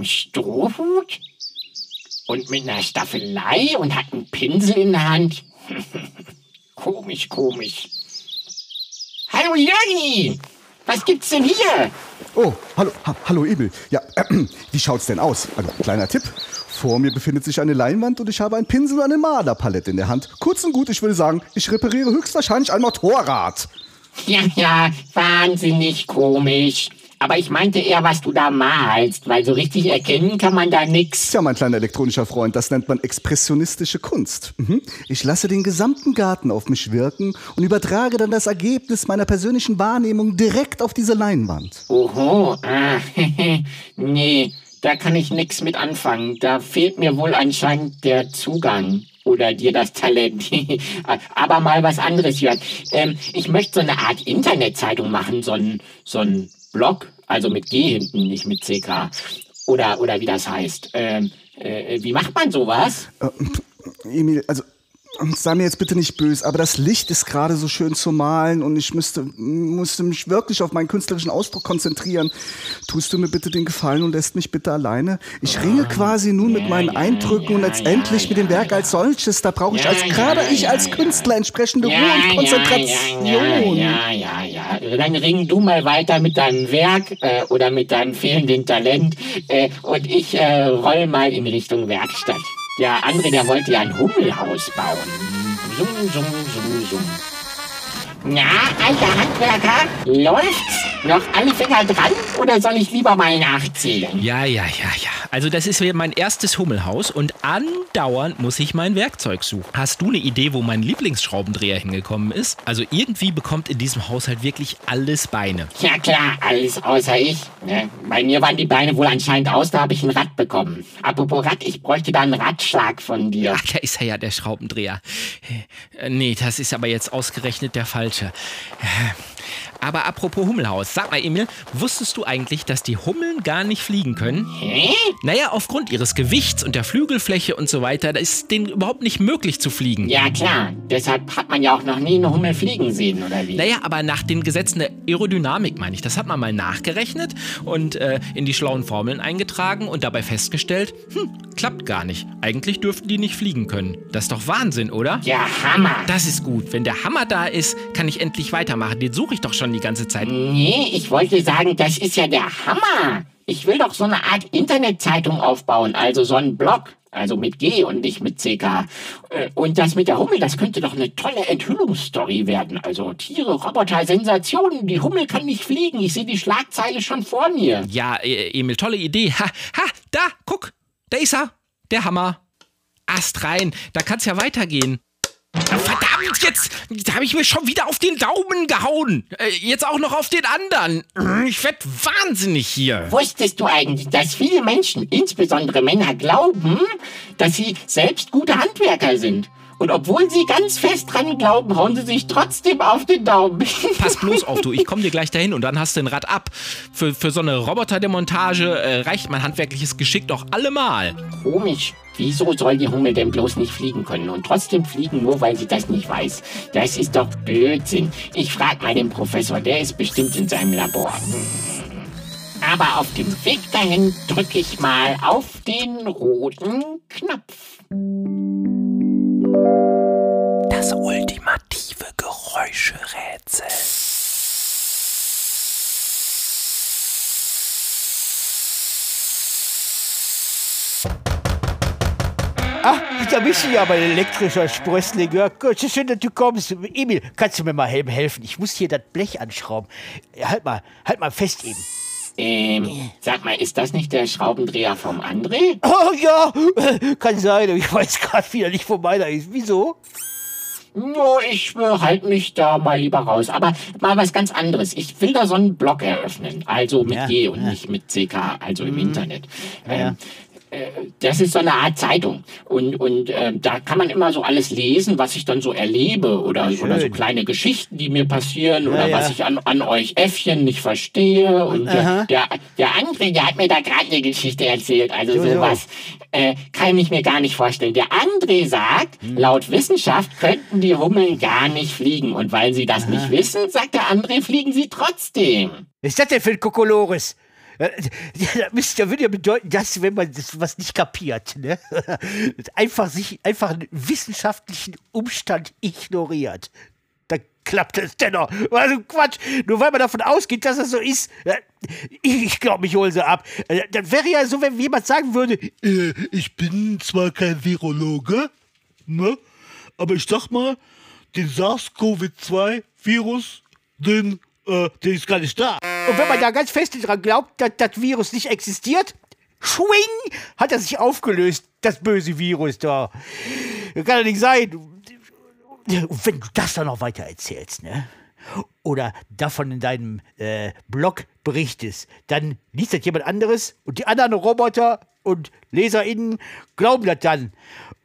Einem Strohhut und mit einer Staffelei und hat einen Pinsel in der Hand. komisch, komisch. Hallo Jörgi! Was gibt's denn hier? Oh, hallo, ha, hallo Emil. Ja, äh, wie schaut's denn aus? Also, kleiner Tipp. Vor mir befindet sich eine Leinwand und ich habe einen Pinsel und eine Malerpalette in der Hand. Kurz und gut, ich würde sagen, ich repariere höchstwahrscheinlich ein Motorrad. Ja, ja, wahnsinnig komisch. Aber ich meinte eher, was du da malst, weil so richtig erkennen kann man da nix. Tja, mein kleiner elektronischer Freund, das nennt man expressionistische Kunst. Mhm. Ich lasse den gesamten Garten auf mich wirken und übertrage dann das Ergebnis meiner persönlichen Wahrnehmung direkt auf diese Leinwand. Oho, ah, nee, da kann ich nix mit anfangen. Da fehlt mir wohl anscheinend der Zugang. Oder dir das Talent. Aber mal was anderes, Jörg. Ähm, ich möchte so eine Art Internetzeitung machen, so ein, so ein Blog, also mit G hinten, nicht mit CK. Oder, oder wie das heißt. Ähm, äh, wie macht man sowas? Emil, also sei mir jetzt bitte nicht böse, aber das Licht ist gerade so schön zu malen und ich müsste, musste mich wirklich auf meinen künstlerischen Ausdruck konzentrieren. Tust du mir bitte den Gefallen und lässt mich bitte alleine? Ich ringe quasi nun mit meinen Eindrücken und letztendlich mit dem Werk als solches. Da brauche ich als gerade ich als Künstler entsprechende Ruhe und Konzentration. Ja, ja, ja, ja. Dann ring du mal weiter mit deinem Werk äh, oder mit deinem fehlenden Talent äh, und ich äh, roll mal in Richtung Werkstatt. Der andere, der wollte ja ein Hummelhaus bauen. Summ, summ, summ, summ. Na, alter Handwerker, läuft's? Noch alle Finger dran oder soll ich lieber mal nachzählen? Ja, ja, ja, ja. Also das ist hier mein erstes Hummelhaus und andauernd muss ich mein Werkzeug suchen. Hast du eine Idee, wo mein Lieblingsschraubendreher hingekommen ist? Also irgendwie bekommt in diesem Haushalt wirklich alles Beine. Ja klar, alles außer ich. Ne? Bei mir waren die Beine wohl anscheinend aus, da habe ich ein Rad bekommen. Apropos Rad, ich bräuchte da einen Ratschlag von dir. Ach, da ist er ja, der Schraubendreher. Äh, Nee, das ist aber jetzt ausgerechnet der falsche. Äh, Aber apropos Hummelhaus, sag mal Emil, wusstest du eigentlich, dass die Hummeln gar nicht fliegen können? Hä? Naja, aufgrund ihres Gewichts und der Flügelfläche und so weiter, da ist denen überhaupt nicht möglich zu fliegen. Ja klar, deshalb hat man ja auch noch nie eine Hummel fliegen sehen, oder wie? Naja, aber nach den Gesetzen der Aerodynamik meine ich. Das hat man mal nachgerechnet und äh, in die schlauen Formeln eingetragen und dabei festgestellt, hm, klappt gar nicht. Eigentlich dürften die nicht fliegen können. Das ist doch Wahnsinn, oder? Ja, Hammer. Das ist gut. Wenn der Hammer da ist, kann ich endlich weitermachen. Den suche ich doch schon die ganze Zeit. Nee, ich wollte sagen, das ist ja der Hammer. Ich will doch so eine Art Internetzeitung aufbauen, also so einen Blog. Also mit G und nicht mit CK. Äh, Und das mit der Hummel, das könnte doch eine tolle Enthüllungsstory werden. Also Tiere, Roboter, Sensationen. Die Hummel kann nicht fliegen. Ich sehe die Schlagzeile schon vor mir. Ja, äh, Emil, tolle Idee. Ha, ha, da, guck, da ist er. Der Hammer. Ast rein, da kann's ja weitergehen. Verdammt, jetzt habe ich mir schon wieder auf den Daumen gehauen. Äh, jetzt auch noch auf den anderen. Ich werd wahnsinnig hier. Wusstest du eigentlich, dass viele Menschen, insbesondere Männer, glauben, dass sie selbst gute Handwerker sind? Und obwohl sie ganz fest dran glauben, hauen sie sich trotzdem auf den Daumen. Pass bloß auf, du. Ich komme dir gleich dahin und dann hast du ein Rad ab. Für, für so eine Roboterdemontage äh, reicht mein handwerkliches Geschick doch allemal. Komisch. Wieso soll die Hummel denn bloß nicht fliegen können und trotzdem fliegen, nur weil sie das nicht weiß? Das ist doch Blödsinn. Ich frag mal den Professor, der ist bestimmt in seinem Labor. Aber auf dem Weg dahin drücke ich mal auf den roten Knopf. Das ultimative Geräuscherätsel. Ach, da bist du ja mein elektrischer Sprössling. Ja, gut, schön, dass du kommst. Emil, kannst du mir mal helfen? Ich muss hier das Blech anschrauben. Halt mal, halt mal fest eben. Ähm, sag mal, ist das nicht der Schraubendreher vom André? Oh ja, kann sein. Ich weiß gerade wieder nicht, wo meiner ist. Wieso? No, ich äh, halte mich da mal lieber raus. Aber mal was ganz anderes. Ich will da so einen Blog eröffnen. Also mit Ja, G und ja. nicht mit CK, also im Internet. Ja, ja. Äh, das ist so eine Art Zeitung. Und, und äh, da kann man immer so alles lesen, was ich dann so erlebe. Oder, Schön. oder so kleine Geschichten, die mir passieren. oder ja. was ich an, an euch Äffchen nicht verstehe. Und Aha. der, der, der André, der hat mir da gerade eine Geschichte erzählt. Also So, so. sowas äh, kann ich mir gar nicht vorstellen. Der André sagt, laut Wissenschaft könnten die Hummeln gar nicht fliegen. Und weil sie das nicht wissen, sagt der André, fliegen sie trotzdem. Was ist das denn für ein Kokolores? Ja, das würde ja bedeuten, dass, wenn man das was nicht kapiert, ne? einfach sich einfach einen wissenschaftlichen Umstand ignoriert, dann klappt es dennoch. Also Quatsch, nur weil man davon ausgeht, dass das so ist. Ich, glaube, ich hole sie ab. Äh, Das wäre ja so, wenn jemand sagen würde, Äh, ich bin zwar kein Virologe, ne? Aber ich sag mal, den SARS-CoV-2-Virus, den, äh, der ist gar nicht da. Und wenn man da ganz fest dran glaubt, dass das Virus nicht existiert, schwing, hat er sich aufgelöst, das böse Virus da. Kann doch nicht sein. Und wenn du das dann noch weiter erzählst, ne? Oder davon in deinem äh, Blog berichtest, dann liest das jemand anderes und die anderen Roboter und LeserInnen glauben das dann.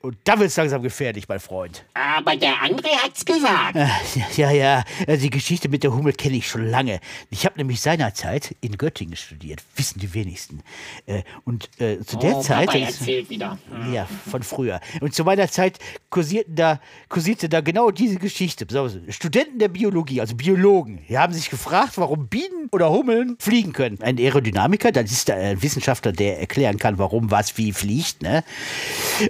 Und da wird es langsam gefährlich, mein Freund. Aber der André hat's gesagt. Ah, Ja, ja, also die Geschichte mit der Hummel kenne ich schon lange. Ich habe nämlich seinerzeit in Göttingen studiert, wissen die wenigsten. Äh, Und äh, zu der oh, Zeit. Papa erzählt wieder. ja, von früher. Und zu meiner Zeit kursierten da, kursierte da genau diese Geschichte. Studenten der Biologie, also Biologen, die haben sich gefragt, warum Bienen oder Hummeln fliegen können. Ein Aerodynamiker, das ist ein Wissenschaftler, der erklären kann, warum was wie fliegt, ne?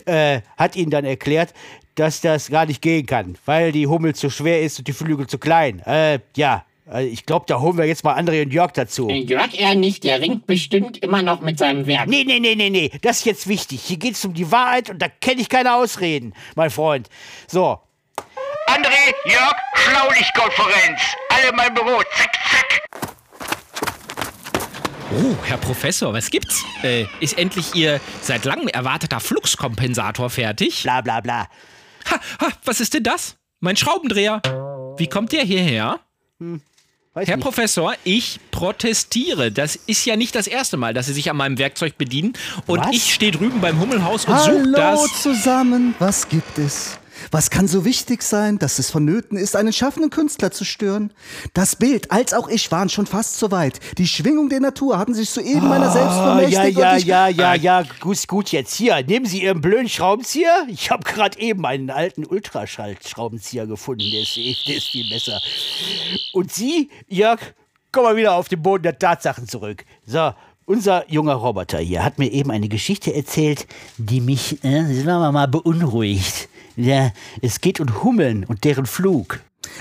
äh, hat ihnen dann erklärt, dass das gar nicht gehen kann, weil die Hummel zu schwer ist und die Flügel zu klein. Äh, ja, äh, ich glaube, da holen wir jetzt mal André und Jörg dazu. Jörg eher nicht, der ringt bestimmt immer noch mit seinem Werk. Nee, nee, nee, nee, nee. Das ist jetzt wichtig. Hier geht es um die Wahrheit und da kenne ich keine Ausreden, mein Freund. So. André, Jörg, Schlaulichtkonferenz. Alle in mein Büro. Zack, zack. Oh, Herr Professor, was gibt's? Äh, ist endlich Ihr seit langem erwarteter Fluxkompensator fertig? Bla, bla, bla. Ha, ha, was ist denn das? Mein Schraubendreher. Wie kommt der hierher? Weiß Herr nicht. Professor, ich protestiere. Das ist ja nicht das erste Mal, dass Sie sich an meinem Werkzeug bedienen. Und Was? ich stehe drüben beim Hummelhaus und suche Hallo das. zusammen, was gibt es? Was kann so wichtig sein, dass es vonnöten ist, einen schaffenden Künstler zu stören? Das Bild, als auch ich, waren schon fast so weit. Die Schwingung der Natur hatten sich soeben meiner selbst Ah, ja, vermächtigt ja, und ich... ja, ja, ja, gut, gut jetzt. Hier, nehmen Sie Ihren blöden Schraubenzieher. Ich habe gerade eben einen alten Ultraschall-Schraubenzieher gefunden. Der ist, der ist viel besser. Und Sie, Jörg, komm mal wieder auf den Boden der Tatsachen zurück. So, unser junger Roboter hier hat mir eben eine Geschichte erzählt, die mich, äh, sagen wir mal, beunruhigt. Ja, es geht um Hummeln und deren Flug.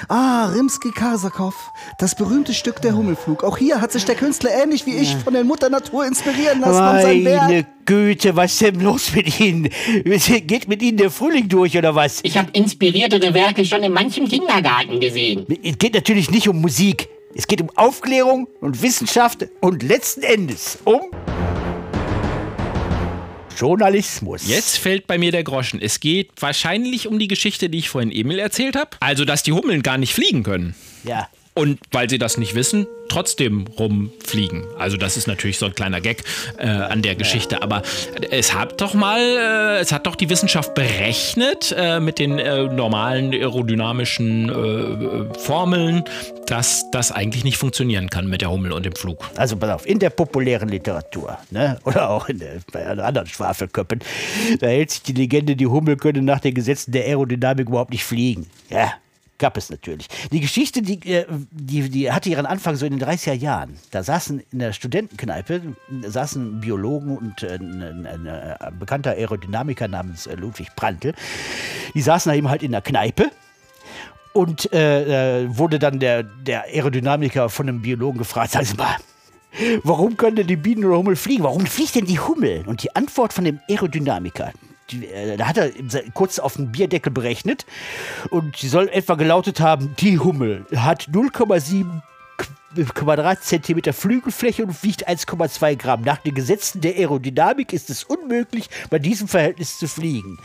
Ah, Rimsky-Karsakow, das berühmte Stück der Hummelflug. Auch hier hat sich der Künstler ähnlich wie ich von der Mutter Natur inspirieren lassen. Meine Güte, was ist denn los mit Ihnen? Geht mit Ihnen der Frühling durch oder was? Ich habe inspiriertere Werke schon in manchem Kindergarten gesehen. Es geht natürlich nicht um Musik. Es geht um Aufklärung und Wissenschaft und letzten Endes um Journalismus. Jetzt fällt bei mir der Groschen. Es geht wahrscheinlich um die Geschichte, die ich vorhin Emil erzählt habe. Also, dass die Hummeln gar nicht fliegen können. Ja. Und weil sie das nicht wissen, trotzdem rumfliegen. Also das ist natürlich so ein kleiner Gag äh, an der Geschichte. Aber es hat doch mal, äh, es hat doch die Wissenschaft berechnet äh, mit den äh, normalen aerodynamischen äh, Formeln, dass das eigentlich nicht funktionieren kann mit der Hummel und dem Flug. Also pass auf, in der populären Literatur, ne, oder auch in der, bei anderen Schwafelköppen, da hält sich die Legende, die Hummel könne nach den Gesetzen der Aerodynamik überhaupt nicht fliegen. Ja, gab es natürlich. Die Geschichte, die, äh, die, die hatte ihren Anfang so in den 30er Jahren. Da saßen in der Studentenkneipe, saßen Biologen und äh, ein, ein, ein, ein bekannter Aerodynamiker namens äh, Ludwig Prantl. Die saßen da eben halt in der Kneipe und äh, äh, wurde dann der, der Aerodynamiker von einem Biologen gefragt, sagen Sie mal, warum können denn die Bienen oder Hummel fliegen? Warum fliegt denn die Hummel? Und die Antwort von dem Aerodynamiker, äh, da hat er kurz auf den Bierdeckel berechnet und die soll etwa gelautet haben, die Hummel hat 0,7 Quadratzentimeter Flügelfläche und wiegt 1,2 Gramm. Nach den Gesetzen der Aerodynamik ist es unmöglich, bei diesem Verhältnis zu fliegen.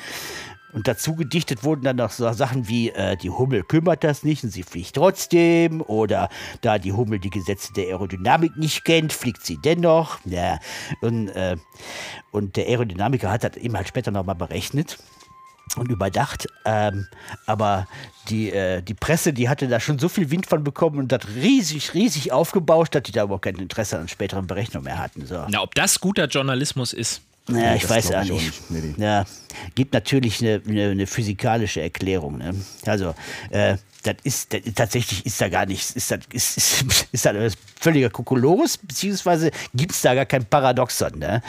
Und dazu gedichtet wurden dann noch so Sachen wie, äh, die Hummel kümmert das nicht und sie fliegt trotzdem. Oder da die Hummel die Gesetze der Aerodynamik nicht kennt, fliegt sie dennoch. Ja. Und, äh, und der Aerodynamiker hat das eben halt später nochmal berechnet und überdacht. Ähm, aber die, äh, die Presse, die hatte da schon so viel Wind von bekommen und das riesig, riesig aufgebauscht, dass die da überhaupt kein Interesse an späteren Berechnungen mehr hatten. So. Na, ob das guter Journalismus ist? Ja, ich das weiß auch ich auch nicht. nicht. Nee, nee. Ja, gibt natürlich eine, eine, eine physikalische Erklärung. Ne? Also, äh, das ist das, tatsächlich ist da gar nichts, ist das, ist, ist, ist das völliger Kokolores, beziehungsweise gibt es da gar kein Paradoxon. Ne?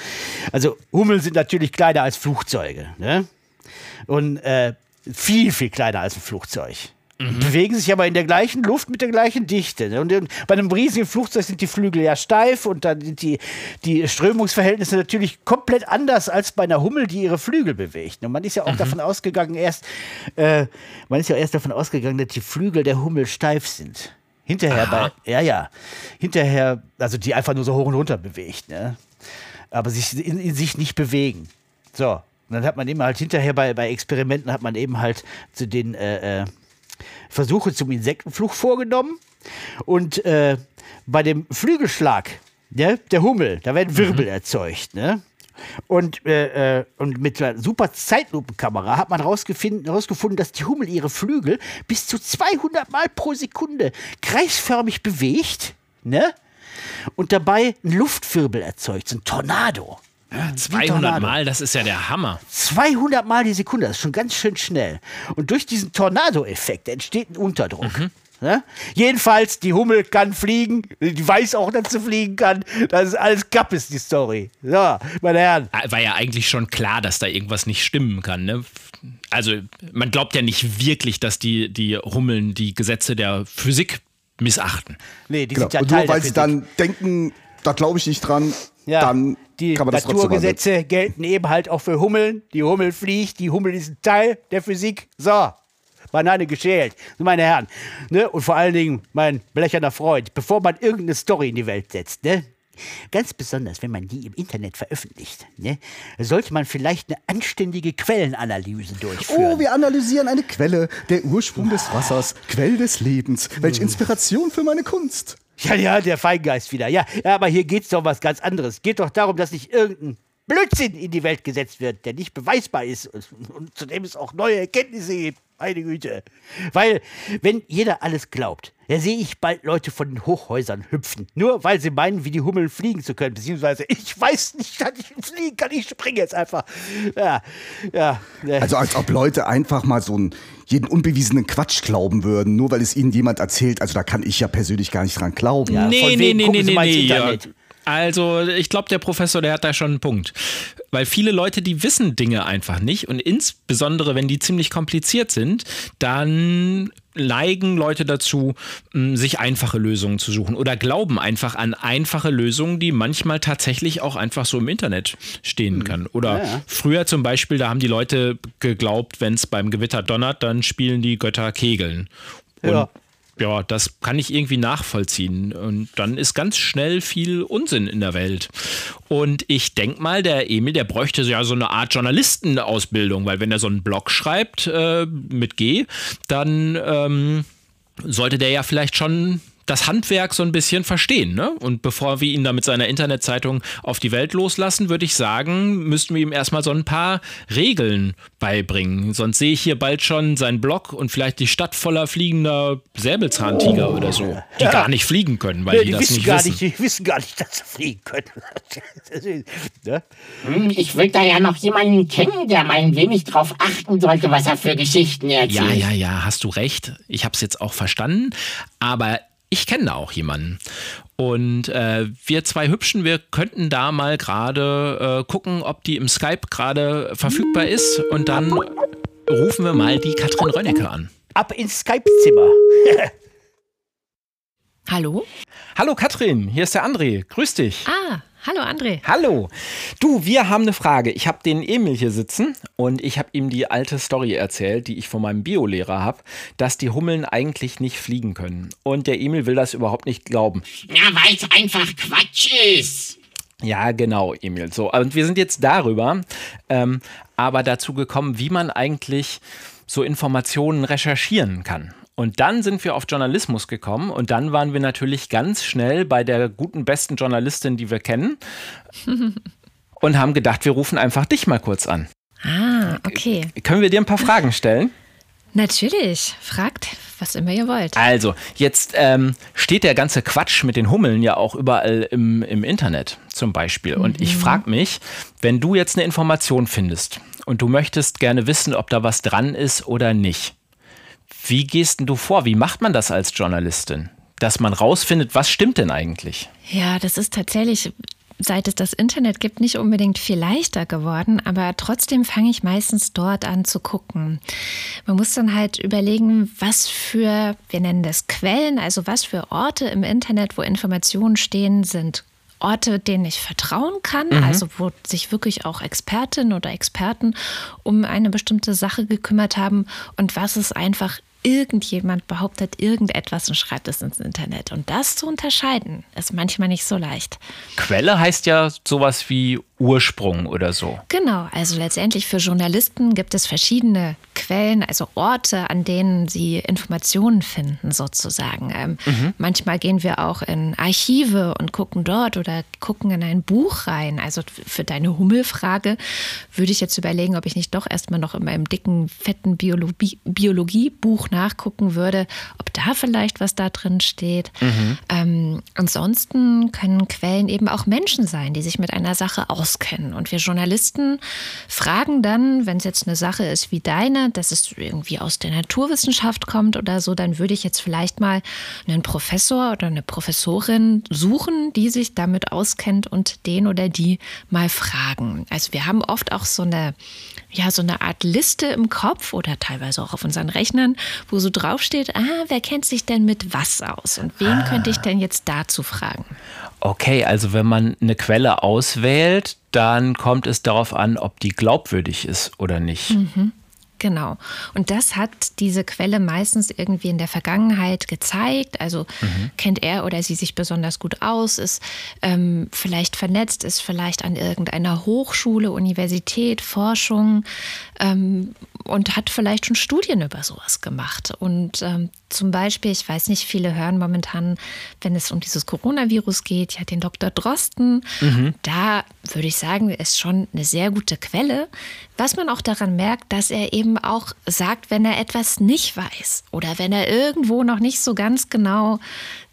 Also, Hummeln sind natürlich kleiner als Flugzeuge. Ne? Und äh, viel, viel kleiner als ein Flugzeug. Bewegen sich aber in der gleichen Luft mit der gleichen Dichte. ne? Und bei einem riesigen Flugzeug sind die Flügel ja steif und dann sind die, die Strömungsverhältnisse natürlich komplett anders als bei einer Hummel, die ihre Flügel bewegt. Und man ist ja auch davon ausgegangen, erst, äh, man ist ja erst davon ausgegangen, dass die Flügel der Hummel steif sind. Hinterher bei, ja, ja, hinterher, also die einfach nur so hoch und runter bewegt, ne? aber sich in, in sich nicht bewegen. So, und dann hat man eben halt hinterher bei, bei Experimenten hat man eben halt zu den äh, äh, Versuche zum Insektenflug vorgenommen und äh, bei dem Flügelschlag ne, der Hummel, da werden Wirbel erzeugt. Ne? Und, äh, äh, und mit einer super Zeitlupenkamera hat man rausgefunden, rausgefunden, dass die Hummel ihre Flügel bis zu 200 Mal pro Sekunde kreisförmig bewegt ne? und dabei einen Luftwirbel erzeugt, so ein Tornado. Ein 200 Tornado. Mal, das ist ja der Hammer. 200 Mal die Sekunde, das ist schon ganz schön schnell. Und durch diesen Tornado-Effekt entsteht ein Unterdruck. Ne? Jedenfalls, die Hummel kann fliegen, die weiß auch, dass sie fliegen kann. Das ist alles Kappes, die Story. So, meine Herren. War ja eigentlich schon klar, dass da irgendwas nicht stimmen kann. Ne? Also, man glaubt ja nicht wirklich, dass die, die Hummeln die Gesetze der Physik missachten. Nee, die Genau. sind ja Und Teil nur weil der sie Physik. dann denken, da glaube ich nicht dran, ja, dann die. Naturgesetze gelten eben halt auch für Hummeln. Die Hummel fliegt, die Hummel ist ein Teil der Physik. So, Banane geschält. Meine Herren. Ne? Und vor allen Dingen, mein blecherner Freund, bevor man irgendeine Story in die Welt setzt, ne? Ganz besonders, wenn man die im Internet veröffentlicht, ne, sollte man vielleicht eine anständige Quellenanalyse durchführen. Oh, wir analysieren eine Quelle, der Ursprung des Wassers, Quell des Lebens. Welche Inspiration für meine Kunst. Ja, ja, der Feingeist wieder. Ja, ja aber hier geht's doch um was ganz anderes. Geht doch darum, dass nicht irgendein Blödsinn in die Welt gesetzt wird, der nicht beweisbar ist und, und zu dem es auch neue Erkenntnisse gibt. Meine Güte. Weil, wenn jeder alles glaubt, da sehe ich bald Leute von den Hochhäusern hüpfen. Nur weil sie meinen, wie die Hummeln fliegen zu können. Beziehungsweise, ich weiß nicht, dass ich fliegen kann. Ich springe jetzt einfach. Ja, ja. Also als ob Leute einfach mal so einen jeden unbewiesenen Quatsch glauben würden, nur weil es ihnen jemand erzählt. Also da kann ich ja persönlich gar nicht dran glauben. Ja, nee, von nee, nee, gucken nee, Sie nee, mal ins nee. Ja. Also, ich glaube, der Professor, der hat da schon einen Punkt. Weil viele Leute, die wissen Dinge einfach nicht und insbesondere, wenn die ziemlich kompliziert sind, dann neigen Leute dazu, sich einfache Lösungen zu suchen oder glauben einfach an einfache Lösungen, die manchmal tatsächlich auch einfach so im Internet stehen kann. Oder früher zum Beispiel, da haben die Leute geglaubt, wenn es beim Gewitter donnert, dann spielen die Götter Kegeln. Und Ja. Ja, das kann ich irgendwie nachvollziehen. Und dann ist ganz schnell viel Unsinn in der Welt. Und ich denke mal, der Emil, der bräuchte ja so eine Art Journalistenausbildung, weil wenn er so einen Blog schreibt äh, mit G, dann ähm, sollte der ja vielleicht schon das Handwerk so ein bisschen verstehen. Ne? Und bevor wir ihn da mit seiner Internetzeitung auf die Welt loslassen, würde ich sagen, müssten wir ihm erstmal so ein paar Regeln beibringen. Sonst sehe ich hier bald schon seinen Blog und vielleicht die Stadt voller fliegender Säbelzahntiger oder so, die gar nicht fliegen können, weil Ja, die, die das wissen nicht gar wissen. nicht, die wissen gar nicht, dass sie fliegen können. Ne? Hm, Ich würde da ja noch jemanden kennen, der mal ein wenig drauf achten sollte, was er für Geschichten erzählt. Ja, ja, ja, hast du recht. Ich habe es jetzt auch verstanden. Aber ich kenne da auch jemanden. Und äh, wir zwei Hübschen, wir könnten da mal gerade äh, gucken, ob die im Skype gerade verfügbar ist. Und dann rufen wir mal die Katrin Rönnecke an. Ab ins Skype-Zimmer. Hallo? Hallo Katrin, hier ist der André. Grüß dich. Ah, hallo André. Hallo. Du, wir haben eine Frage. Ich habe den Emil hier sitzen und ich habe ihm die alte Story erzählt, die ich von meinem Biolehrer habe, dass die Hummeln eigentlich nicht fliegen können. Und der Emil will das überhaupt nicht glauben. Ja, weil es einfach Quatsch ist. Ja, genau, Emil. So, und wir sind jetzt darüber, ähm, aber dazu gekommen, wie man eigentlich so Informationen recherchieren kann. Und dann sind wir auf Journalismus gekommen und dann waren wir natürlich ganz schnell bei der guten, besten Journalistin, die wir kennen und haben gedacht, wir rufen einfach dich mal kurz an. Ah, okay. Können wir dir ein paar Fragen stellen? Natürlich. Fragt, was immer ihr wollt. Also, jetzt ähm, steht der ganze Quatsch mit den Hummeln ja auch überall im, im Internet zum Beispiel. Und ich frage mich, wenn du jetzt eine Information findest und du möchtest gerne wissen, ob da was dran ist oder nicht, wie gehst denn du vor? Wie macht man das als Journalistin? Dass man rausfindet, was stimmt denn eigentlich? Ja, das ist tatsächlich, seit es das Internet gibt, nicht unbedingt viel leichter geworden, aber trotzdem fange ich meistens dort an zu gucken. Man muss dann halt überlegen, was für, wir nennen das Quellen, also was für Orte im Internet, wo Informationen stehen, sind Orte, denen ich vertrauen kann, Mhm. also wo sich wirklich auch Expertinnen oder Experten um eine bestimmte Sache gekümmert haben und was ist einfach irgendjemand behauptet irgendetwas und schreibt es ins Internet. Und das zu unterscheiden, ist manchmal nicht so leicht. Quelle heißt ja sowas wie Ursprung oder so. Genau, also letztendlich für Journalisten gibt es verschiedene Quellen, also Orte, an denen sie Informationen finden, sozusagen. Ähm, Mhm. Manchmal gehen wir auch in Archive und gucken dort oder gucken in ein Buch rein. Also für deine Hummelfrage würde ich jetzt überlegen, ob ich nicht doch erstmal noch in meinem dicken, fetten Biologie, Biologiebuch nachgucken würde, ob da vielleicht was da drin steht. Ähm, ansonsten können Quellen eben auch Menschen sein, die sich mit einer Sache auskennen. Und wir Journalisten fragen dann, wenn es jetzt eine Sache ist wie deine, dass es irgendwie aus der Naturwissenschaft kommt oder so, dann würde ich jetzt vielleicht mal einen Professor oder eine Professorin suchen, die sich damit auskennt und den oder die mal fragen. Also wir haben oft auch so eine, ja, so eine Art Liste im Kopf oder teilweise auch auf unseren Rechnern, wo so draufsteht, ah, wer kennt sich denn mit was aus und wen könnte ich denn jetzt dazu fragen? Okay, also wenn man eine Quelle auswählt, dann kommt es darauf an, ob die glaubwürdig ist oder nicht. Mhm. Genau. Und das hat diese Quelle meistens irgendwie in der Vergangenheit gezeigt. Also Mhm. kennt er oder sie sich besonders gut aus, ist ähm, vielleicht vernetzt, ist vielleicht an irgendeiner Hochschule, Universität, Forschung ähm, und hat vielleicht schon Studien über sowas gemacht. Und ähm, zum Beispiel, ich weiß nicht, viele hören momentan, wenn es um dieses Coronavirus geht, ja den Dr. Drosten. Mhm. Da würde ich sagen, ist schon eine sehr gute Quelle. Was man auch daran merkt, dass er eben auch sagt, wenn er etwas nicht weiß oder wenn er irgendwo noch nicht so ganz genau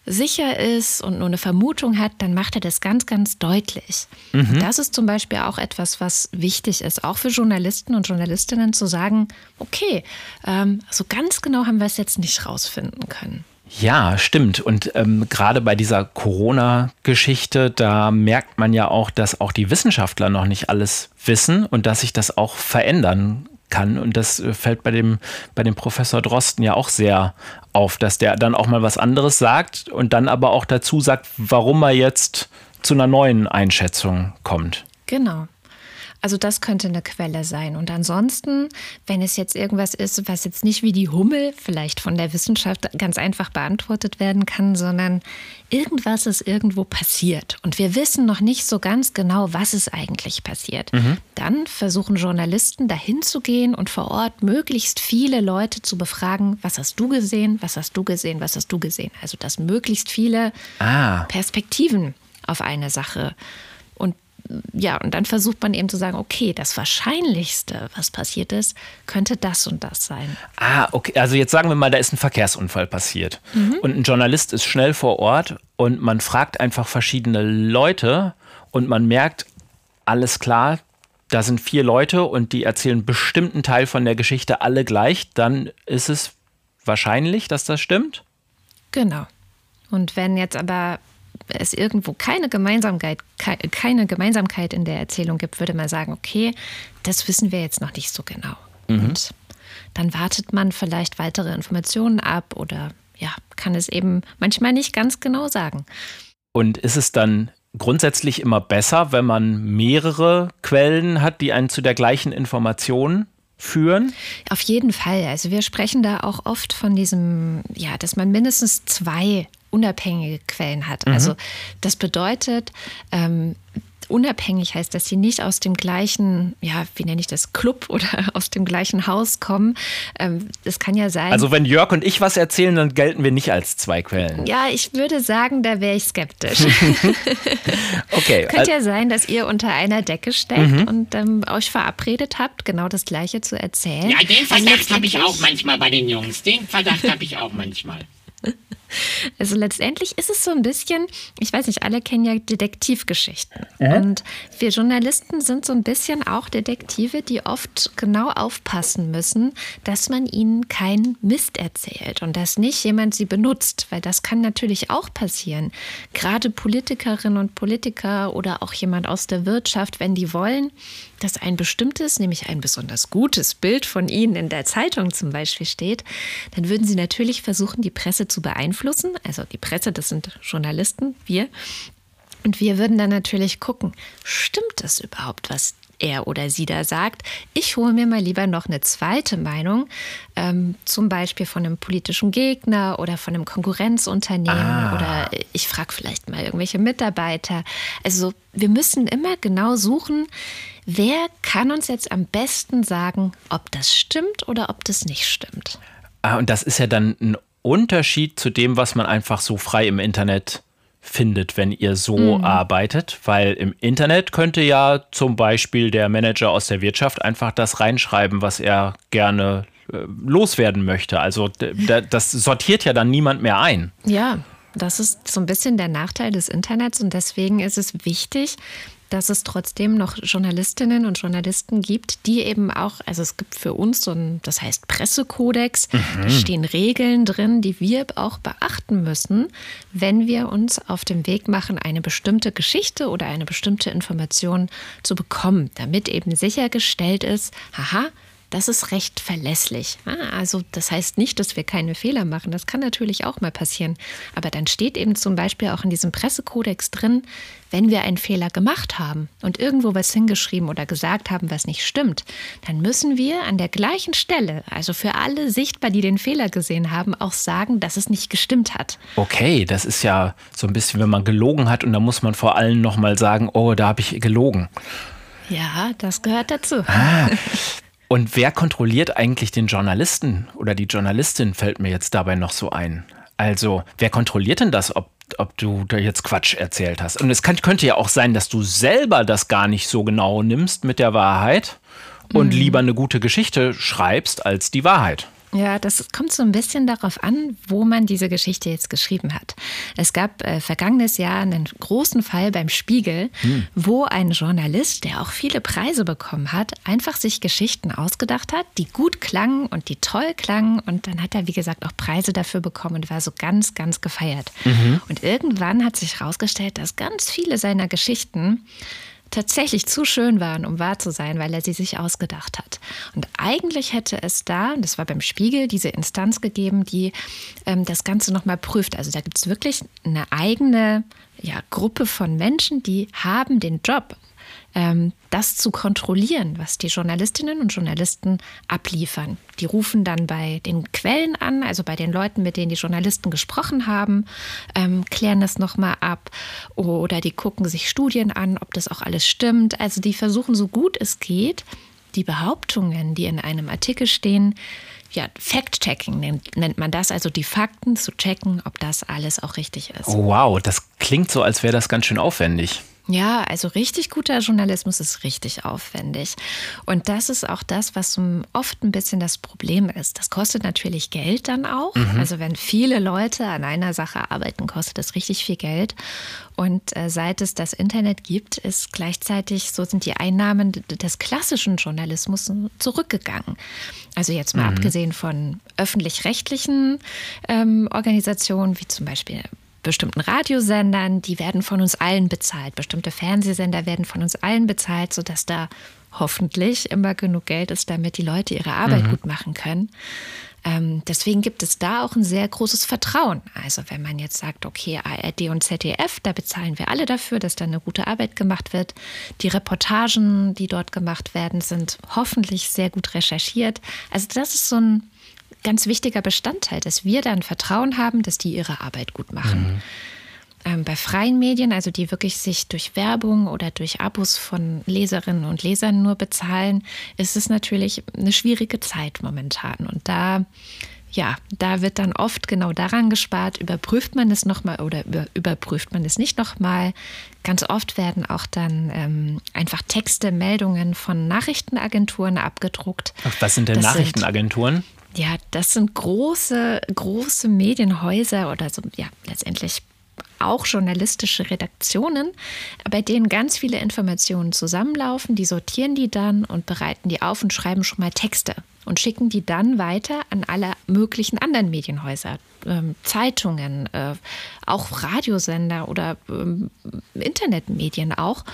sicher ist und nur eine Vermutung hat, dann macht er das ganz, ganz deutlich. Mhm. Das ist zum Beispiel auch etwas, was wichtig ist, auch für Journalisten und Journalistinnen zu sagen, okay, ähm, so ganz genau haben wir es jetzt nicht rausfinden können. Ja, stimmt. Und ähm, gerade bei dieser Corona-Geschichte, da merkt man ja auch, dass auch die Wissenschaftler noch nicht alles wissen und dass sich das auch verändern kann. Und das äh, fällt bei dem, bei dem Professor Drosten ja auch sehr auf, dass der dann auch mal was anderes sagt und dann aber auch dazu sagt, warum er jetzt zu einer neuen Einschätzung kommt. Genau. Also das könnte eine Quelle sein. Und ansonsten, wenn es jetzt irgendwas ist, was jetzt nicht wie die Hummel vielleicht von der Wissenschaft ganz einfach beantwortet werden kann, sondern irgendwas ist irgendwo passiert und wir wissen noch nicht so ganz genau, was ist eigentlich passiert, Mhm. dann versuchen Journalisten dahin zu gehen und vor Ort möglichst viele Leute zu befragen, was hast du gesehen, was hast du gesehen, was hast du gesehen. Also dass möglichst viele Ah. Perspektiven auf eine Sache. Und ja, und dann versucht man eben zu sagen, okay, das Wahrscheinlichste, was passiert ist, könnte das und das sein. Ah, okay. Also jetzt sagen wir mal, da ist ein Verkehrsunfall passiert. Mhm. Und ein Journalist ist schnell vor Ort und man fragt einfach verschiedene Leute und man merkt, alles klar, da sind vier Leute und die erzählen bestimmten Teil von der Geschichte alle gleich. Dann ist es wahrscheinlich, dass das stimmt. Genau. Und wenn jetzt aber es irgendwo keine Gemeinsamkeit, kei- keine Gemeinsamkeit in der Erzählung gibt, würde man sagen, okay, das wissen wir jetzt noch nicht so genau. Mhm. Und dann wartet man vielleicht weitere Informationen ab oder ja, kann es eben manchmal nicht ganz genau sagen. Und ist es dann grundsätzlich immer besser, wenn man mehrere Quellen hat, die einen zu der gleichen Information führen? Auf jeden Fall. Also wir sprechen da auch oft von diesem, ja, dass man mindestens zwei unabhängige Quellen hat. Mhm. Also das bedeutet, ähm, unabhängig heißt, dass sie nicht aus dem gleichen, ja, wie nenne ich das, Club oder aus dem gleichen Haus kommen. Ähm, das kann ja sein. Also wenn Jörg und ich was erzählen, dann gelten wir nicht als zwei Quellen. ja, ich würde sagen, da wäre ich skeptisch. Okay. Könnte ja sein, dass ihr unter einer Decke steckt Mhm. und ähm, euch verabredet habt, genau das Gleiche zu erzählen. Ja, den Verdacht habe ich auch manchmal bei den Jungs. Den Verdacht habe ich auch manchmal. Also letztendlich ist es so ein bisschen, ich weiß nicht, alle kennen ja Detektivgeschichten. Mhm. Und wir Journalisten sind so ein bisschen auch Detektive, die oft genau aufpassen müssen, dass man ihnen keinen Mist erzählt und dass nicht jemand sie benutzt, weil das kann natürlich auch passieren. Gerade Politikerinnen und Politiker oder auch jemand aus der Wirtschaft, wenn die wollen, dass ein bestimmtes, nämlich ein besonders gutes Bild von ihnen in der Zeitung zum Beispiel steht, dann würden sie natürlich versuchen, die Presse zu beeinflussen. Also die Presse, das sind Journalisten, wir. Und wir würden dann natürlich gucken, stimmt das überhaupt, was er oder sie da sagt? Ich hole mir mal lieber noch eine zweite Meinung, ähm, zum Beispiel von einem politischen Gegner oder von einem Konkurrenzunternehmen Ah. oder ich frage vielleicht mal irgendwelche Mitarbeiter. Also wir müssen immer genau suchen, wer kann uns jetzt am besten sagen, ob das stimmt oder ob das nicht stimmt. Ah, und das ist ja dann ein Unterschied zu dem, was man einfach so frei im Internet findet, wenn ihr so Mhm. arbeitet, weil im Internet könnte ja zum Beispiel der Manager aus der Wirtschaft einfach das reinschreiben, was er gerne äh, loswerden möchte. Also das sortiert ja dann niemand mehr ein. Ja, das ist so ein bisschen der Nachteil des Internets und deswegen ist es wichtig, dass es trotzdem noch Journalistinnen und Journalisten gibt, die eben auch, also es gibt für uns so ein, das heißt Pressekodex, Mhm. da stehen Regeln drin, die wir auch beachten müssen, wenn wir uns auf den Weg machen, eine bestimmte Geschichte oder eine bestimmte Information zu bekommen, damit eben sichergestellt ist, haha, das ist recht verlässlich. Ah, Also das heißt nicht, dass wir keine Fehler machen. Das kann natürlich auch mal passieren. Aber dann steht eben zum Beispiel auch in diesem Pressekodex drin, wenn wir einen Fehler gemacht haben und irgendwo was hingeschrieben oder gesagt haben, was nicht stimmt, dann müssen wir an der gleichen Stelle, also für alle sichtbar, die den Fehler gesehen haben, auch sagen, dass es nicht gestimmt hat. Okay, das ist ja so ein bisschen, wenn man gelogen hat und da muss man vor allem nochmal sagen, oh, da habe ich gelogen. Ja, das gehört dazu. Ah. Und wer kontrolliert eigentlich den Journalisten oder die Journalistin, fällt mir jetzt dabei noch so ein. Also, wer kontrolliert denn das, ob, ob du da jetzt Quatsch erzählt hast? Und es kann, könnte ja auch sein, dass du selber das gar nicht so genau nimmst mit der Wahrheit und Mhm. lieber eine gute Geschichte schreibst als die Wahrheit. Ja, das kommt so ein bisschen darauf an, wo man diese Geschichte jetzt geschrieben hat. Es gab äh, vergangenes Jahr einen großen Fall beim Spiegel, Hm. wo ein Journalist, der auch viele Preise bekommen hat, einfach sich Geschichten ausgedacht hat, die gut klangen und die toll klangen. Und dann hat er, wie gesagt, auch Preise dafür bekommen und war so ganz, ganz gefeiert. Mhm. Und irgendwann hat sich herausgestellt, dass ganz viele seiner Geschichten tatsächlich zu schön waren, um wahr zu sein, weil er sie sich ausgedacht hat. Und eigentlich hätte es da, das war beim Spiegel, diese Instanz gegeben, die ähm, das Ganze nochmal prüft. Also da gibt es wirklich eine eigene ja, Gruppe von Menschen, die haben den Job, das zu kontrollieren, was die Journalistinnen und Journalisten abliefern. Die rufen dann bei den Quellen an, also bei den Leuten, mit denen die Journalisten gesprochen haben, ähm, klären das nochmal ab oder die gucken sich Studien an, ob das auch alles stimmt. Also die versuchen so gut es geht, die Behauptungen, die in einem Artikel stehen, ja, Fact-Checking nennt, nennt man das, also die Fakten zu checken, ob das alles auch richtig ist. Oh, wow, das klingt so, als wäre das ganz schön aufwendig. Ja, also richtig guter Journalismus ist richtig aufwendig. Und das ist auch das, was oft ein bisschen das Problem ist. Das kostet natürlich Geld dann auch. Mhm. Also wenn viele Leute an einer Sache arbeiten, kostet das richtig viel Geld. Und äh, seit es das Internet gibt, ist gleichzeitig, so sind die Einnahmen des klassischen Journalismus zurückgegangen. Also jetzt mal Mhm. abgesehen von öffentlich-rechtlichen ähm, Organisationen, wie zum Beispiel bestimmten Radiosendern, die werden von uns allen bezahlt. Bestimmte Fernsehsender werden von uns allen bezahlt, sodass da hoffentlich immer genug Geld ist, damit die Leute ihre Arbeit Mhm. gut machen können. Ähm, deswegen gibt es da auch ein sehr großes Vertrauen. Also wenn man jetzt sagt, okay, ARD und ZDF, da bezahlen wir alle dafür, dass da eine gute Arbeit gemacht wird. Die Reportagen, die dort gemacht werden, sind hoffentlich sehr gut recherchiert. Also das ist so ein ganz wichtiger Bestandteil, dass wir dann Vertrauen haben, dass die ihre Arbeit gut machen. Mhm. Ähm, bei freien Medien, also die wirklich sich durch Werbung oder durch Abos von Leserinnen und Lesern nur bezahlen, ist es natürlich eine schwierige Zeit momentan. Und da ja, da wird dann oft genau daran gespart, überprüft man es nochmal oder über, überprüft man es nicht nochmal. Ganz oft werden auch dann ähm, einfach Texte, Meldungen von Nachrichtenagenturen abgedruckt. Ach, was sind denn das Nachrichtenagenturen? Sind, ja, das sind große, große Medienhäuser oder so, ja, letztendlich auch journalistische Redaktionen, bei denen ganz viele Informationen zusammenlaufen. Die sortieren die dann und bereiten die auf und schreiben schon mal Texte und schicken die dann weiter an alle möglichen anderen Medienhäuser, ähm, Zeitungen, äh, auch Radiosender oder ähm, Internetmedien auch.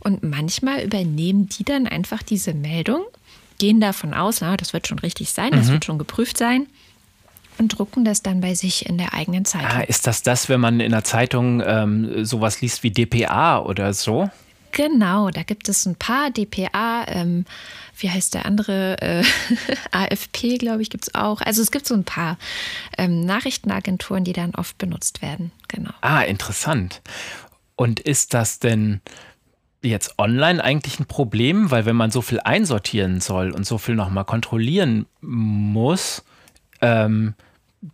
Und manchmal übernehmen die dann einfach diese Meldung, gehen davon aus, na, das wird schon richtig sein, das mhm. wird schon geprüft sein und drucken das dann bei sich in der eigenen Zeitung. Ah, ist das das, wenn man in der Zeitung ähm, sowas liest wie DPA oder so? Genau, da gibt es ein paar DPA, ähm, wie heißt der andere? Äh, AFP, glaube ich, gibt es auch. Also es gibt so ein paar ähm, Nachrichtenagenturen, die dann oft benutzt werden. Genau. Ah, interessant. Und ist das denn jetzt online eigentlich ein Problem? Weil wenn man so viel einsortieren soll und so viel nochmal kontrollieren muss, ähm,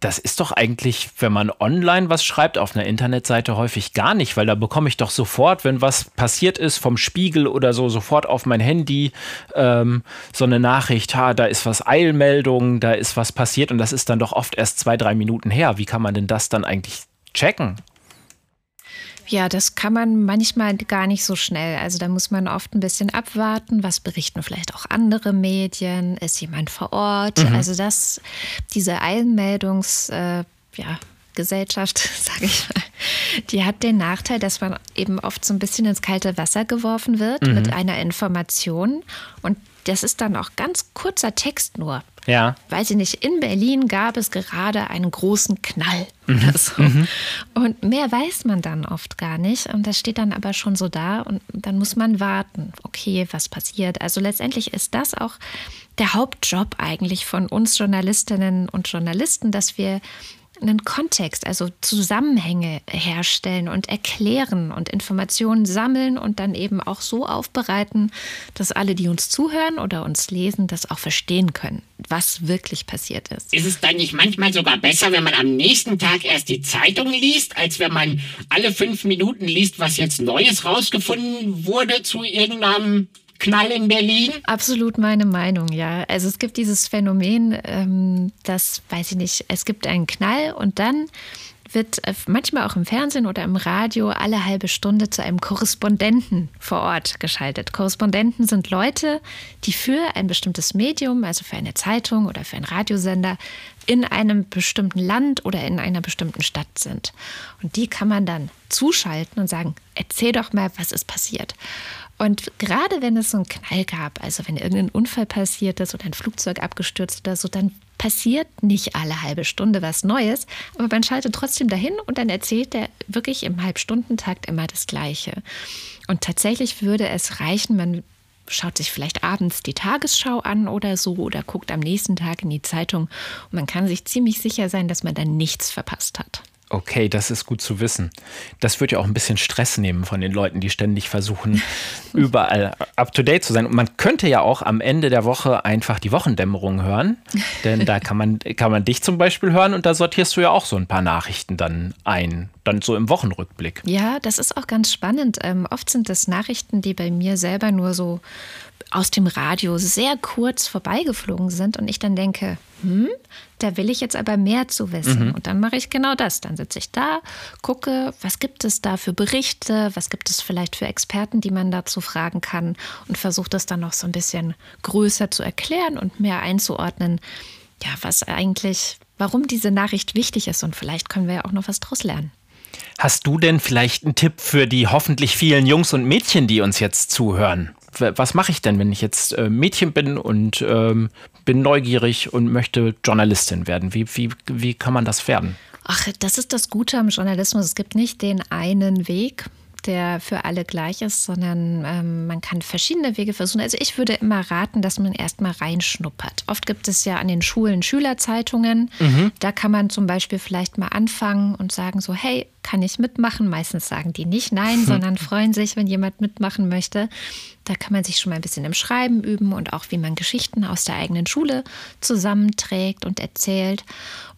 das ist doch eigentlich, wenn man online was schreibt auf einer Internetseite häufig gar nicht, weil da bekomme ich doch sofort, wenn was passiert ist vom Spiegel oder so, sofort auf mein Handy ähm, so eine Nachricht, ha, da ist was Eilmeldung, da ist was passiert und das ist dann doch oft erst zwei, drei Minuten her. Wie kann man denn das dann eigentlich checken? Ja, das kann man manchmal gar nicht so schnell. Also da muss man oft ein bisschen abwarten. Was berichten vielleicht auch andere Medien? Ist jemand vor Ort? Mhm. Also das, diese Eilmeldungs, äh, ja, Gesellschaft, sage ich mal, die hat den Nachteil, dass man eben oft so ein bisschen ins kalte Wasser geworfen wird mhm. mit einer Information. Und das ist dann auch ganz kurzer Text nur. Ja. Weiß ich nicht, in Berlin gab es gerade einen großen Knall mhm. oder so. Mhm. Und mehr weiß man dann oft gar nicht. Und das steht dann aber schon so da und dann muss man warten. Okay, was passiert? Also letztendlich ist das auch der Hauptjob eigentlich von uns Journalistinnen und Journalisten, dass wir einen Kontext, also Zusammenhänge herstellen und erklären und Informationen sammeln und dann eben auch so aufbereiten, dass alle, die uns zuhören oder uns lesen, das auch verstehen können, was wirklich passiert ist. Ist es dann nicht manchmal sogar besser, wenn man am nächsten Tag erst die Zeitung liest, als wenn man alle fünf Minuten liest, was jetzt Neues rausgefunden wurde zu irgendeinem Knall in Berlin? Absolut meine Meinung, ja. Also es gibt dieses Phänomen, ähm, das weiß ich nicht, es gibt einen Knall und dann wird äh, manchmal auch im Fernsehen oder im Radio alle halbe Stunde zu einem Korrespondenten vor Ort geschaltet. Korrespondenten sind Leute, die für ein bestimmtes Medium, also für eine Zeitung oder für einen Radiosender, in einem bestimmten Land oder in einer bestimmten Stadt sind. Und die kann man dann zuschalten und sagen, erzähl doch mal, was ist passiert. Und gerade wenn es so einen Knall gab, also wenn irgendein Unfall passiert ist oder ein Flugzeug abgestürzt oder so, dann passiert nicht alle halbe Stunde was Neues, aber man schaltet trotzdem dahin und dann erzählt er wirklich im Halbstundentakt immer das Gleiche. Und tatsächlich würde es reichen, man schaut sich vielleicht abends die Tagesschau an oder so oder guckt am nächsten Tag in die Zeitung und man kann sich ziemlich sicher sein, dass man dann nichts verpasst hat. Okay, das ist gut zu wissen. Das wird ja auch ein bisschen Stress nehmen von den Leuten, die ständig versuchen, überall up-to-date zu sein. Und man könnte ja auch am Ende der Woche einfach die Wochendämmerung hören, denn da kann man, kann man dich zum Beispiel hören und da sortierst du ja auch so ein paar Nachrichten dann ein, dann so im Wochenrückblick. Ja, das ist auch ganz spannend. Ähm, oft sind das Nachrichten, die bei mir selber nur so aus dem Radio sehr kurz vorbeigeflogen sind und ich dann denke, hm, da will ich jetzt aber mehr zu wissen. Mhm. Und dann mache ich genau das. Dann sitze ich da, gucke, was gibt es da für Berichte, was gibt es vielleicht für Experten, die man dazu fragen kann und versuche das dann noch so ein bisschen größer zu erklären und mehr einzuordnen, ja, was eigentlich, warum diese Nachricht wichtig ist und vielleicht können wir ja auch noch was draus lernen. Hast du denn vielleicht einen Tipp für die hoffentlich vielen Jungs und Mädchen, die uns jetzt zuhören? Was mache ich denn, wenn ich jetzt äh, Mädchen bin und ähm, bin neugierig und möchte Journalistin werden? Wie, wie, wie kann man das werden? Ach, das ist das Gute am Journalismus. Es gibt nicht den einen Weg, der für alle gleich ist, sondern ähm, man kann verschiedene Wege versuchen. Also ich würde immer raten, dass man erstmal reinschnuppert. Oft gibt es ja an den Schulen Schülerzeitungen. Da kann man zum Beispiel vielleicht mal anfangen und sagen so, hey, kann ich mitmachen? Meistens sagen die nicht nein, sondern freuen sich, wenn jemand mitmachen möchte. Da kann man sich schon mal ein bisschen im Schreiben üben und auch, wie man Geschichten aus der eigenen Schule zusammenträgt und erzählt.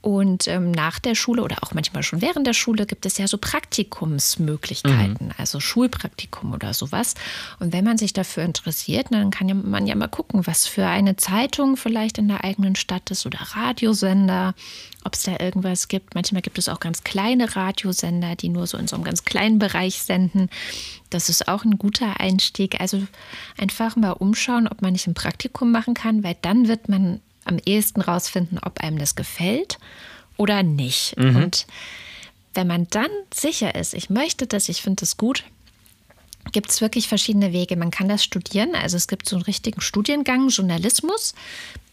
Und ähm, nach der Schule oder auch manchmal schon während der Schule gibt es ja so Praktikumsmöglichkeiten, also Schulpraktikum oder sowas. Und wenn man sich dafür interessiert, dann kann ja- man ja mal gucken, was für eine Zeitung vielleicht in der eigenen Stadt ist oder Radiosender, ob es da irgendwas gibt. Manchmal gibt es auch ganz kleine Radiosender, die nur so in so einem ganz kleinen Bereich senden. Das ist auch ein guter Einstieg. Also einfach mal umschauen, ob man nicht ein Praktikum machen kann, weil dann wird man am ehesten rausfinden, ob einem das gefällt oder nicht. Und wenn man dann sicher ist, ich möchte das, ich finde das gut, gibt es wirklich verschiedene Wege. Man kann das studieren. Also es gibt so einen richtigen Studiengang Journalismus.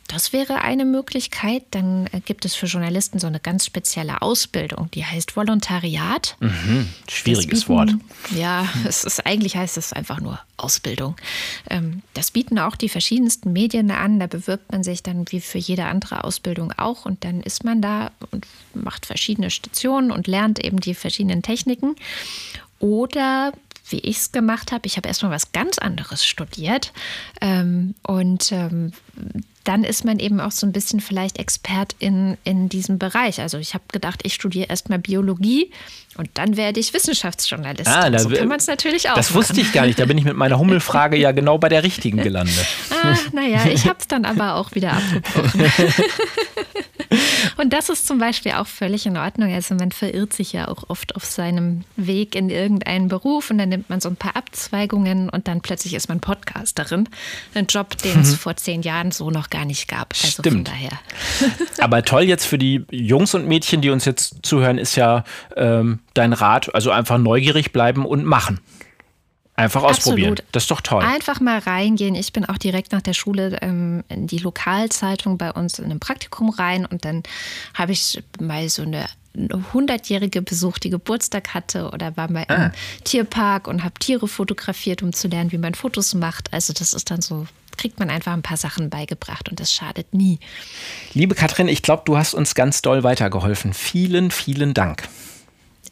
Das wäre eine Möglichkeit. Dann äh, gibt es für Journalisten so eine ganz spezielle Ausbildung, die heißt Volontariat. Schwieriges Das Wort. bieten- Ja, es ist eigentlich heißt es einfach nur Ausbildung. Ähm, das bieten auch die verschiedensten Medien an. Da bewirbt man sich dann wie für jede andere Ausbildung auch und dann ist man da und macht verschiedene Stationen und lernt eben die verschiedenen Techniken. Oder wie ich es gemacht habe, ich habe erstmal was ganz anderes studiert ähm, und ähm, dann ist man eben auch so ein bisschen vielleicht Expert in, in diesem Bereich. Also ich habe gedacht, ich studiere erstmal Biologie und dann werde ich Wissenschaftsjournalistin. Ah, da so kann man es natürlich auch Das wusste machen. ich gar nicht. Da bin ich mit meiner Hummelfrage ja genau bei der richtigen gelandet. Ah, naja, ich habe es dann aber auch wieder abgebrochen. Und das ist zum Beispiel auch völlig in Ordnung. Also man verirrt sich ja auch oft auf seinem Weg in irgendeinen Beruf und dann nimmt man so ein paar Abzweigungen und dann plötzlich ist man Podcasterin. Ein Job, den es vor zehn Jahren so noch gar nicht gab. Also von Stimmt. daher. Aber toll jetzt für die Jungs und Mädchen, die uns jetzt zuhören, ist ja ähm, dein Rat, also einfach neugierig bleiben und machen. Einfach ausprobieren. Absolut. Das ist doch toll. Einfach mal reingehen. Ich bin auch direkt nach der Schule ähm, in die Lokalzeitung bei uns in einem Praktikum rein und dann habe ich mal so eine hundertjährige besucht, die Geburtstag hatte oder war mal im Tierpark und habe Tiere fotografiert, um zu lernen, wie man Fotos macht. Also das ist dann so, kriegt man einfach ein paar Sachen beigebracht und das schadet nie. Liebe Katrin, ich glaube, du hast uns ganz doll weitergeholfen. Vielen, vielen Dank.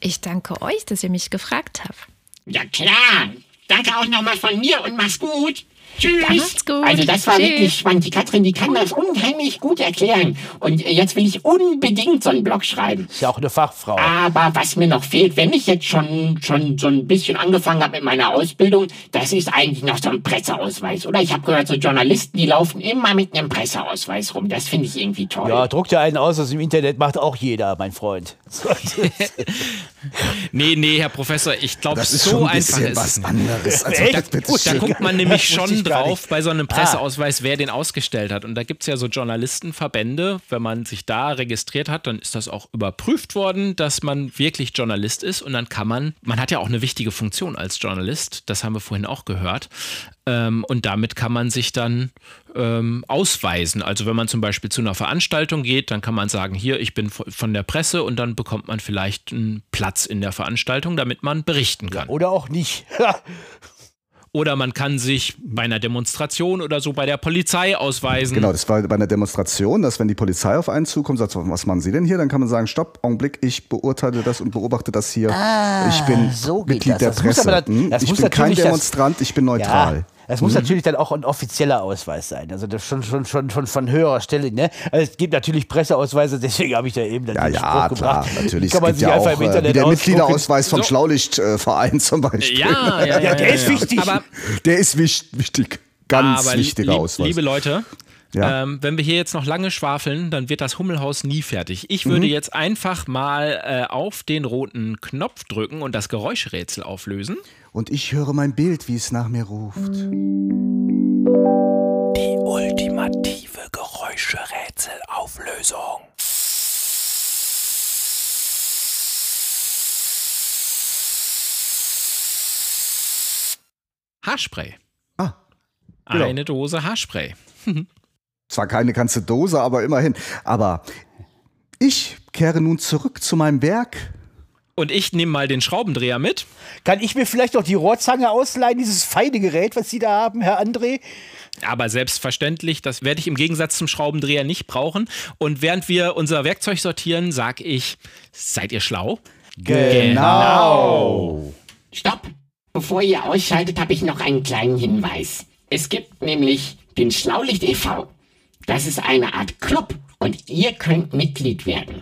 Ich danke euch, dass ihr mich gefragt habt. Ja klar. Danke auch nochmal von mir und mach's gut. Tschüss. Ja, macht's gut. Also das war Tschüss. wirklich spannend. Die Katrin, die kann das unheimlich gut erklären. Und jetzt will ich unbedingt so einen Blog schreiben. Ist ja auch eine Fachfrau. Aber was mir noch fehlt, wenn ich jetzt schon, schon so ein bisschen angefangen habe mit meiner Ausbildung, das ist eigentlich noch so ein Presseausweis. Oder ich habe gehört, so Journalisten, die laufen immer mit einem Presseausweis rum. Das finde ich irgendwie toll. Ja, druck dir einen aus, das im Internet macht auch jeder, mein Freund. Nee, nee, Herr Professor, ich glaube, Das ist so schon ein einfach bisschen ist was es nicht. anderes. Also, Echt? das bitte Gut, Da schön. guckt man nämlich schon drauf bei so einem Ah. Presseausweis, wer den ausgestellt hat. Und da gibt es ja so Journalistenverbände. Wenn man sich da registriert hat, dann ist das auch überprüft worden, dass man wirklich Journalist ist. Und dann kann man, man hat ja auch eine wichtige Funktion als Journalist, das haben wir vorhin auch gehört. Ähm, und damit kann man sich dann ähm, ausweisen. Also wenn man zum Beispiel zu einer Veranstaltung geht, dann kann man sagen, hier, ich bin von von der Presse und dann bekommt man vielleicht einen Platz in der Veranstaltung, damit man berichten kann. Oder auch nicht. Oder man kann sich bei einer Demonstration oder so bei der Polizei ausweisen. Genau, das war bei einer Demonstration, dass wenn die Polizei auf einen zukommt, sagt, was machen Sie denn hier? Dann kann man sagen, stopp, Augenblick, ich beurteile das und beobachte das hier. ich bin Ah, so Mitglied das. der Das muss Presse. aber dann- Hm? das ich muss bin kein das- Demonstrant, ich bin neutral. Ja, es muss natürlich dann auch ein offizieller Ausweis sein. Also das schon, schon, schon, schon von höherer Stelle. Ne? Also es gibt natürlich Presseausweise, deswegen habe ich da eben dann Ja, den ja, Spruch klar, gebracht. natürlich. Kann man es sich ja einfach auch im äh, Internet wie der ausdrucken. Mitgliederausweis vom So. Schlaulichtverein zum Beispiel. Ja, ja, ja, Ja, der ist wichtig. Aber, Der ist wich- wichtig. Ganz aber wichtiger lieb, Ausweis. liebe Leute, Ja. ähm, wenn wir hier jetzt noch lange schwafeln, dann wird das Hummelhaus nie fertig. Ich Mhm. würde jetzt einfach mal äh, auf den roten Knopf drücken und das Geräuschrätsel auflösen. Und ich höre mein Bild, wie es nach mir ruft. Die ultimative Geräuschrätselauflösung. Haarspray. Ah, Genau. eine Dose Haarspray. Zwar keine ganze Dose, aber immerhin. Aber ich kehre nun zurück zu meinem Werk. Und ich nehme mal den Schraubendreher mit. Kann ich mir vielleicht noch die Rohrzange ausleihen, dieses feine Gerät, was Sie da haben, Herr André? Aber selbstverständlich, das werde ich im Gegensatz zum Schraubendreher nicht brauchen. Und während wir unser Werkzeug sortieren, sag ich, seid ihr schlau? Genau. Stopp! Bevor ihr ausschaltet, habe ich noch einen kleinen Hinweis. Es gibt nämlich den Schlaulicht e.V. Das ist eine Art Club und ihr könnt Mitglied werden.